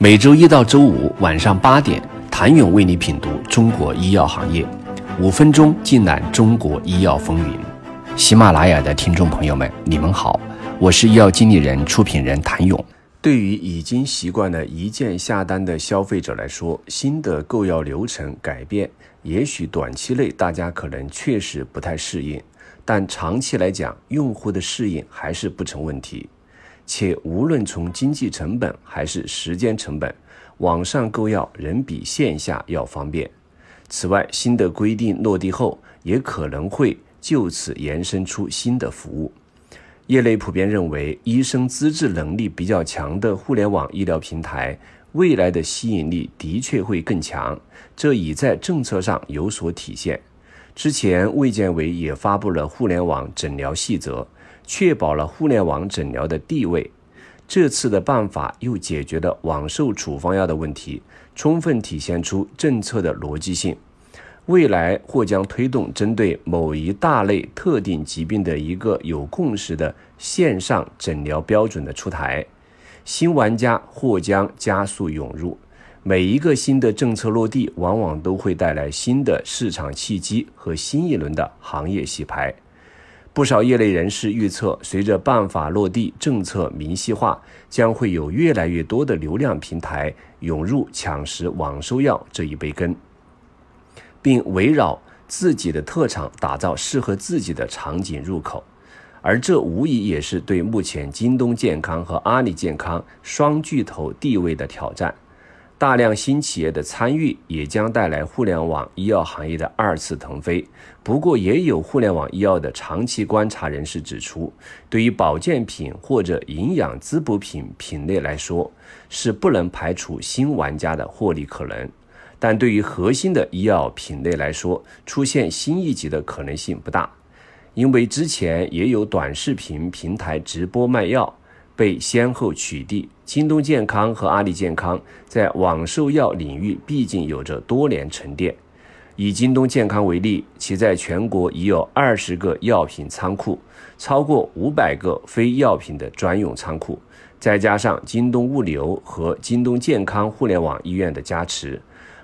每周一到周五晚上八点，谭勇为你品读中国医药行业，五分钟尽览中国医药风云。喜马拉雅的听众朋友们，你们好，我是医药经理人、出品人谭勇。对于已经习惯了一键下单的消费者来说，新的购药流程改变，也许短期内大家可能确实不太适应，但长期来讲，用户的适应还是不成问题。且无论从经济成本还是时间成本，网上购药仍比线下要方便。此外，新的规定落地后，也可能会就此延伸出新的服务。业内普遍认为，医生资质能力比较强的互联网医疗平台，未来的吸引力的确会更强，这已在政策上有所体现。之前，卫健委也发布了互联网诊疗细则。确保了互联网诊疗的地位。这次的办法又解决了网售处方药的问题，充分体现出政策的逻辑性。未来或将推动针对某一大类特定疾病的一个有共识的线上诊疗标准的出台，新玩家或将加速涌入。每一个新的政策落地，往往都会带来新的市场契机和新一轮的行业洗牌。不少业内人士预测，随着办法落地、政策明晰化，将会有越来越多的流量平台涌入抢食网售药这一杯羹，并围绕自己的特长打造适合自己的场景入口，而这无疑也是对目前京东健康和阿里健康双巨头地位的挑战。大量新企业的参与，也将带来互联网医药行业的二次腾飞。不过，也有互联网医药的长期观察人士指出，对于保健品或者营养滋补品品类来说，是不能排除新玩家的获利可能；但对于核心的医药品类来说，出现新一级的可能性不大，因为之前也有短视频平台直播卖药。被先后取缔。京东健康和阿里健康在网售药领域毕竟有着多年沉淀。以京东健康为例，其在全国已有二十个药品仓库，超过五百个非药品的专用仓库，再加上京东物流和京东健康互联网医院的加持，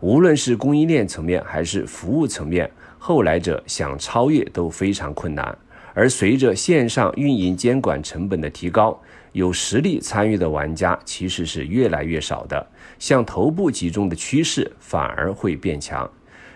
无论是供应链层面还是服务层面，后来者想超越都非常困难。而随着线上运营监管成本的提高，有实力参与的玩家其实是越来越少的，向头部集中的趋势反而会变强。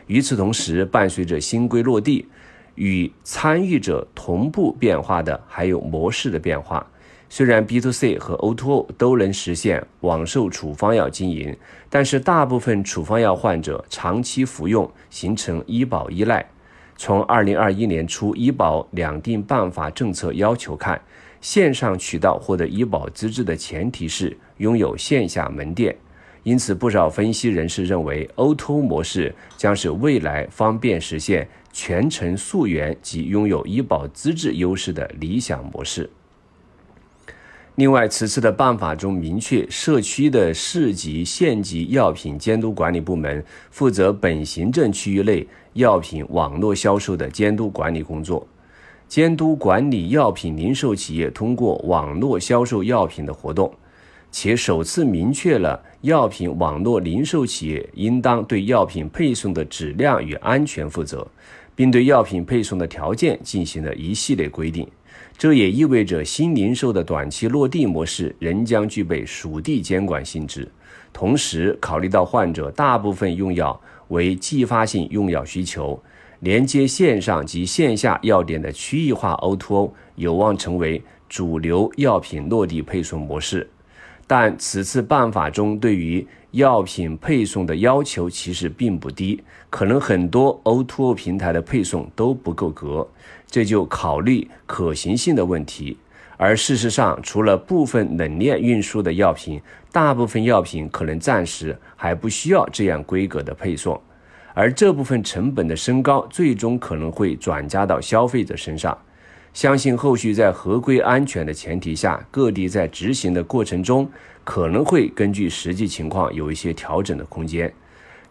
与此同时，伴随着新规落地，与参与者同步变化的还有模式的变化。虽然 B to C 和 O to O 都能实现网售处方药经营，但是大部分处方药患者长期服用，形成医保依赖。从二零二一年初医保两定办法政策要求看。线上渠道获得医保资质的前提是拥有线下门店，因此不少分析人士认为，O2O 模式将是未来方便实现全程溯源及拥有医保资质优势的理想模式。另外，此次的办法中明确，社区的市级、县级药品监督管理部门负责本行政区域内药品网络销售的监督管理工作。监督管理药品零售企业通过网络销售药品的活动，且首次明确了药品网络零售企业应当对药品配送的质量与安全负责，并对药品配送的条件进行了一系列规定。这也意味着新零售的短期落地模式仍将具备属地监管性质。同时，考虑到患者大部分用药为继发性用药需求。连接线上及线下药店的区域化 O2O 有望成为主流药品落地配送模式，但此次办法中对于药品配送的要求其实并不低，可能很多 O2O 平台的配送都不够格，这就考虑可行性的问题。而事实上，除了部分冷链运输的药品，大部分药品可能暂时还不需要这样规格的配送。而这部分成本的升高，最终可能会转嫁到消费者身上。相信后续在合规安全的前提下，各地在执行的过程中，可能会根据实际情况有一些调整的空间。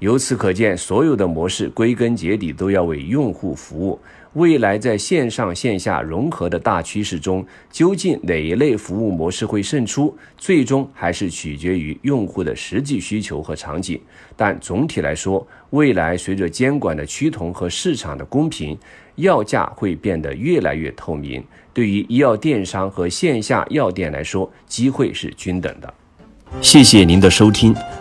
由此可见，所有的模式归根结底都要为用户服务。未来在线上线下融合的大趋势中，究竟哪一类服务模式会胜出，最终还是取决于用户的实际需求和场景。但总体来说，未来随着监管的趋同和市场的公平，药价会变得越来越透明。对于医药电商和线下药店来说，机会是均等的。谢谢您的收听。